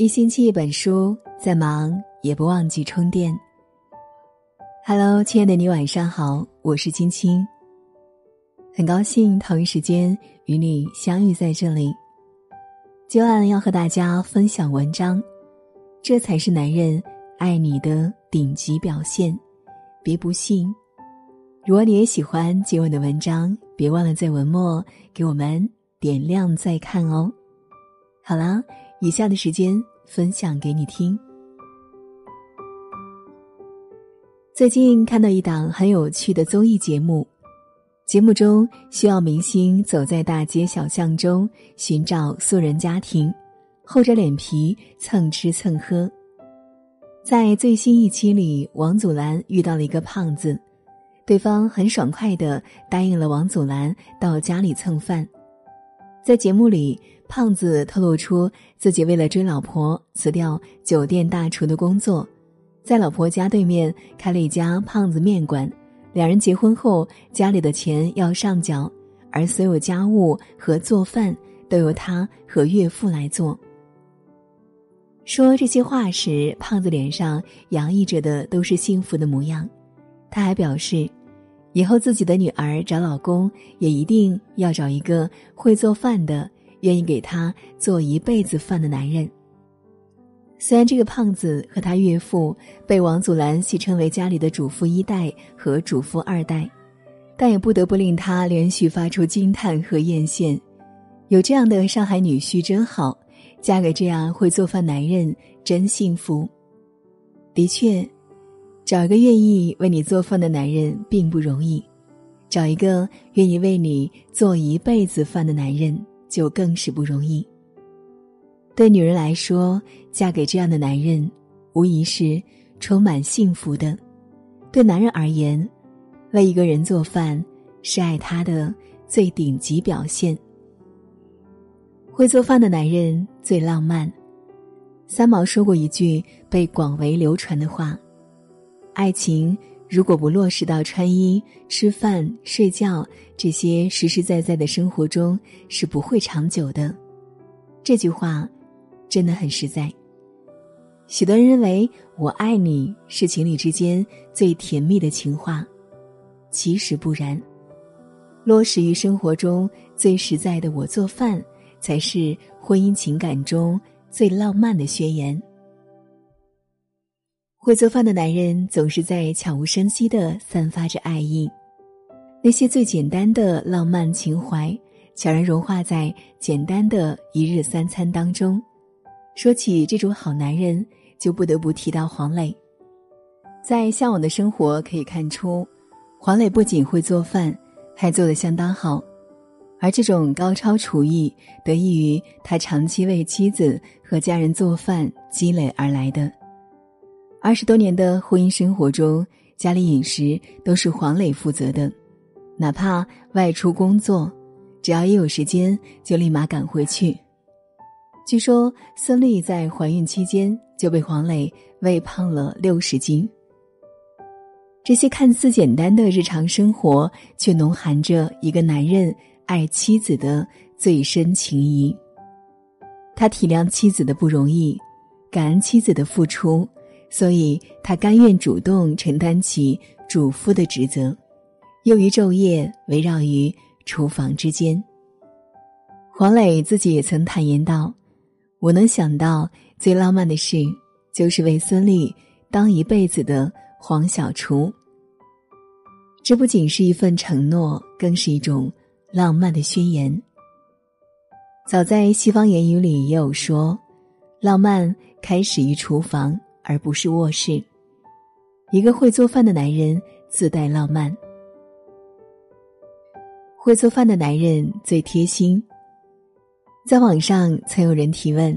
一星期一本书，再忙也不忘记充电。Hello，亲爱的你，晚上好，我是青青。很高兴同一时间与你相遇在这里。今晚要和大家分享文章，这才是男人爱你的顶级表现。别不信。如果你也喜欢今晚的文章，别忘了在文末给我们点亮再看哦。好啦，以下的时间。分享给你听。最近看到一档很有趣的综艺节目，节目中需要明星走在大街小巷中寻找素人家庭，厚着脸皮蹭吃蹭喝。在最新一期里，王祖蓝遇到了一个胖子，对方很爽快的答应了王祖蓝到家里蹭饭。在节目里。胖子透露出自己为了追老婆辞掉酒店大厨的工作，在老婆家对面开了一家胖子面馆。两人结婚后，家里的钱要上缴，而所有家务和做饭都由他和岳父来做。说这些话时，胖子脸上洋溢着的都是幸福的模样。他还表示，以后自己的女儿找老公也一定要找一个会做饭的。愿意给他做一辈子饭的男人。虽然这个胖子和他岳父被王祖蓝戏称为家里的主妇一代和主妇二代，但也不得不令他连续发出惊叹和艳羡。有这样的上海女婿真好，嫁给这样会做饭男人真幸福。的确，找一个愿意为你做饭的男人并不容易，找一个愿意为你做一辈子饭的男人。就更是不容易。对女人来说，嫁给这样的男人，无疑是充满幸福的；对男人而言，为一个人做饭是爱他的最顶级表现。会做饭的男人最浪漫。三毛说过一句被广为流传的话：“爱情。”如果不落实到穿衣、吃饭、睡觉这些实实在在的生活中，是不会长久的。这句话真的很实在。许多人认为“我爱你”是情侣之间最甜蜜的情话，其实不然。落实于生活中最实在的“我做饭”，才是婚姻情感中最浪漫的宣言。会做饭的男人总是在悄无声息的散发着爱意，那些最简单的浪漫情怀，悄然融化在简单的一日三餐当中。说起这种好男人，就不得不提到黄磊。在《向往的生活》可以看出，黄磊不仅会做饭，还做得相当好，而这种高超厨艺得益于他长期为妻子和家人做饭积累而来的。二十多年的婚姻生活中，家里饮食都是黄磊负责的，哪怕外出工作，只要一有时间就立马赶回去。据说孙俪在怀孕期间就被黄磊喂胖了六十斤。这些看似简单的日常生活，却浓含着一个男人爱妻子的最深情谊。他体谅妻子的不容易，感恩妻子的付出。所以他甘愿主动承担起主妇的职责，又于昼夜围绕于厨房之间。黄磊自己也曾坦言道：“我能想到最浪漫的事，就是为孙俪当一辈子的黄小厨。”这不仅是一份承诺，更是一种浪漫的宣言。早在西方言语里也有说，浪漫开始于厨房。而不是卧室。一个会做饭的男人自带浪漫。会做饭的男人最贴心。在网上曾有人提问：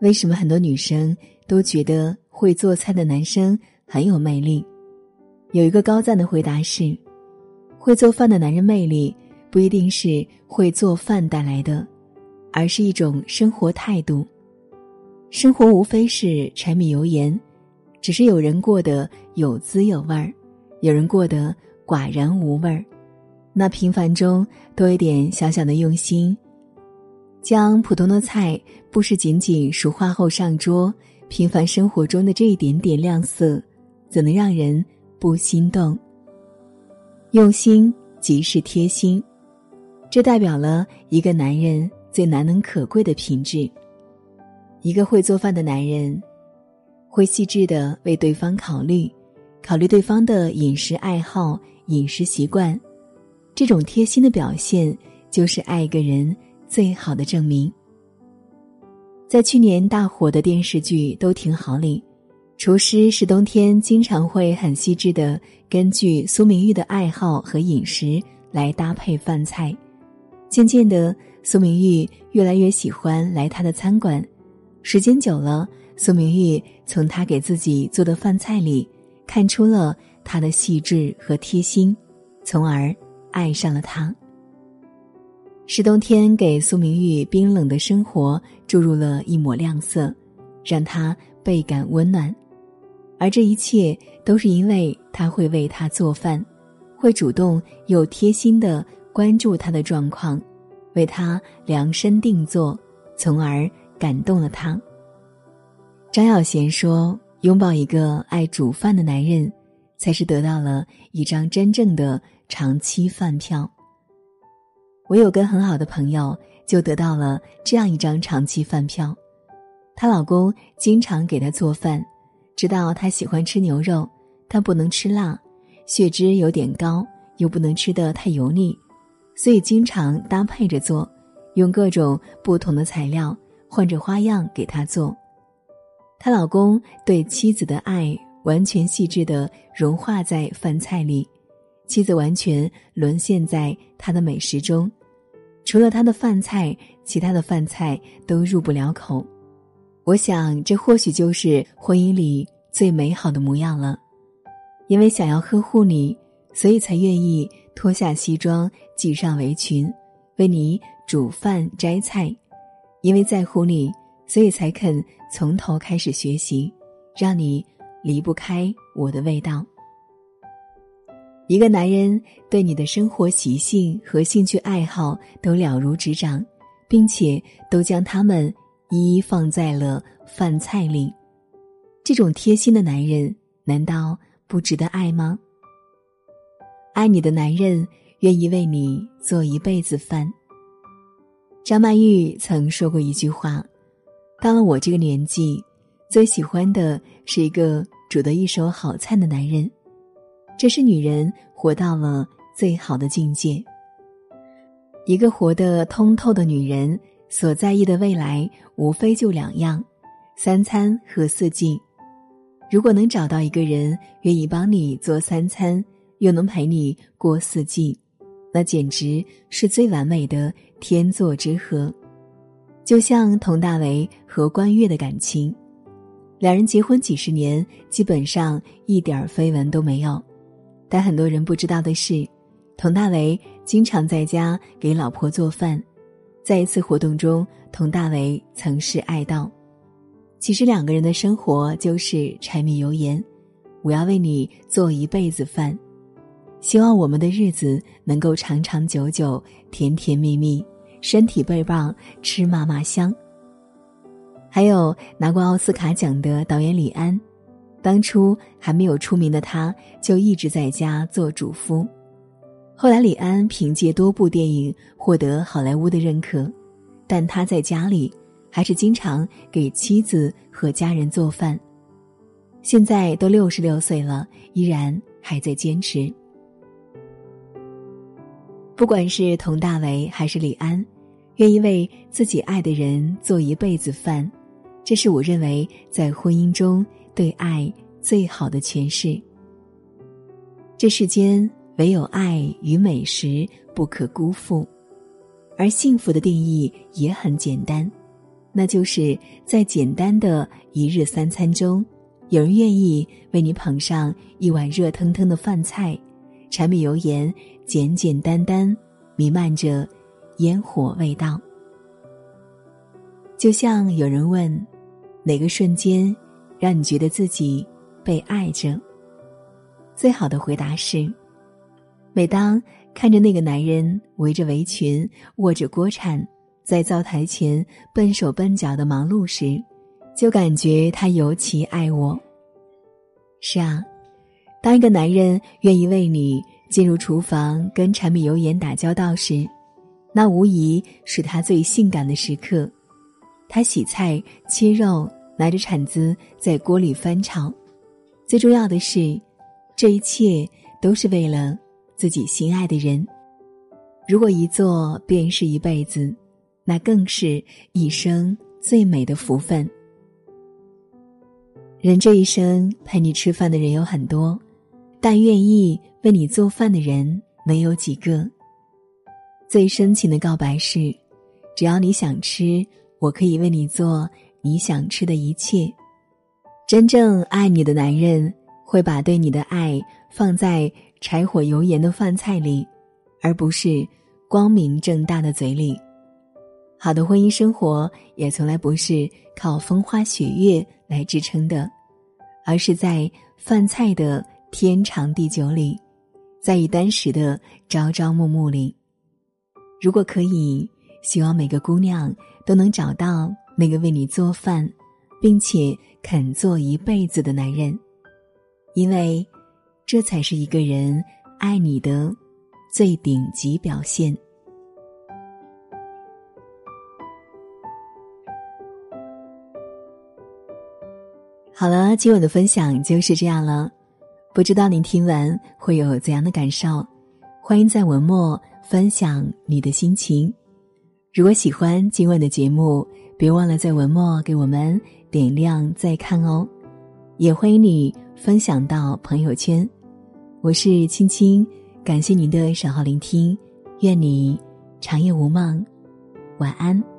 为什么很多女生都觉得会做菜的男生很有魅力？有一个高赞的回答是：会做饭的男人魅力不一定是会做饭带来的，而是一种生活态度。生活无非是柴米油盐，只是有人过得有滋有味儿，有人过得寡然无味儿。那平凡中多一点小小的用心，将普通的菜不是仅仅熟化后上桌，平凡生活中的这一点点亮色，怎能让人不心动？用心即是贴心，这代表了一个男人最难能可贵的品质。一个会做饭的男人，会细致的为对方考虑，考虑对方的饮食爱好、饮食习惯，这种贴心的表现，就是爱一个人。最好的证明，在去年大火的电视剧《都挺好》里，厨师是冬天经常会很细致的根据苏明玉的爱好和饮食来搭配饭菜。渐渐的，苏明玉越来越喜欢来他的餐馆。时间久了，苏明玉从他给自己做的饭菜里看出了他的细致和贴心，从而爱上了他。是冬天给苏明玉冰冷的生活注入了一抹亮色，让他倍感温暖。而这一切都是因为他会为他做饭，会主动又贴心的关注他的状况，为他量身定做，从而感动了他。张小娴说：“拥抱一个爱煮饭的男人，才是得到了一张真正的长期饭票。”我有个很好的朋友，就得到了这样一张长期饭票。她老公经常给她做饭，知道她喜欢吃牛肉，但不能吃辣，血脂有点高，又不能吃得太油腻，所以经常搭配着做，用各种不同的材料，换着花样给她做。她老公对妻子的爱完全细致的融化在饭菜里。妻子完全沦陷在他的美食中，除了他的饭菜，其他的饭菜都入不了口。我想，这或许就是婚姻里最美好的模样了。因为想要呵护你，所以才愿意脱下西装，系上围裙，为你煮饭摘菜；因为在乎你，所以才肯从头开始学习，让你离不开我的味道。一个男人对你的生活习性和兴趣爱好都了如指掌，并且都将他们一一放在了饭菜里，这种贴心的男人难道不值得爱吗？爱你的男人愿意为你做一辈子饭。张曼玉曾说过一句话：“到了我这个年纪，最喜欢的是一个煮得一手好菜的男人。”这是女人活到了最好的境界。一个活得通透的女人，所在意的未来无非就两样：三餐和四季。如果能找到一个人愿意帮你做三餐，又能陪你过四季，那简直是最完美的天作之合。就像佟大为和关悦的感情，两人结婚几十年，基本上一点绯闻都没有。但很多人不知道的是，佟大为经常在家给老婆做饭。在一次活动中，佟大为曾是爱道：“其实两个人的生活就是柴米油盐，我要为你做一辈子饭，希望我们的日子能够长长久久、甜甜蜜蜜，身体倍棒，吃嘛嘛香。”还有拿过奥斯卡奖的导演李安。当初还没有出名的他，就一直在家做主夫。后来李安凭借多部电影获得好莱坞的认可，但他在家里还是经常给妻子和家人做饭。现在都六十六岁了，依然还在坚持。不管是佟大为还是李安，愿意为自己爱的人做一辈子饭，这是我认为在婚姻中。对爱最好的诠释。这世间唯有爱与美食不可辜负，而幸福的定义也很简单，那就是在简单的一日三餐中，有人愿意为你捧上一碗热腾腾的饭菜，柴米油盐简简单单，弥漫着烟火味道。就像有人问，哪个瞬间？让你觉得自己被爱着。最好的回答是：每当看着那个男人围着围裙、握着锅铲，在灶台前笨手笨脚的忙碌时，就感觉他尤其爱我。是啊，当一个男人愿意为你进入厨房跟柴米油盐打交道时，那无疑是他最性感的时刻。他洗菜、切肉，拿着铲子在锅里翻炒。最重要的是，这一切都是为了自己心爱的人。如果一做便是一辈子，那更是一生最美的福分。人这一生陪你吃饭的人有很多，但愿意为你做饭的人没有几个。最深情的告白是：只要你想吃，我可以为你做你想吃的一切。真正爱你的男人会把对你的爱放在柴火油盐的饭菜里，而不是光明正大的嘴里。好的婚姻生活也从来不是靠风花雪月来支撑的，而是在饭菜的天长地久里，在于当时的朝朝暮暮里。如果可以，希望每个姑娘都能找到那个为你做饭，并且肯做一辈子的男人，因为这才是一个人爱你的最顶级表现。好了，今晚的分享就是这样了，不知道您听完会有怎样的感受？欢迎在文末。分享你的心情。如果喜欢今晚的节目，别忘了在文末给我们点亮再看哦。也欢迎你分享到朋友圈。我是青青，感谢您的守候聆听，愿你长夜无梦，晚安。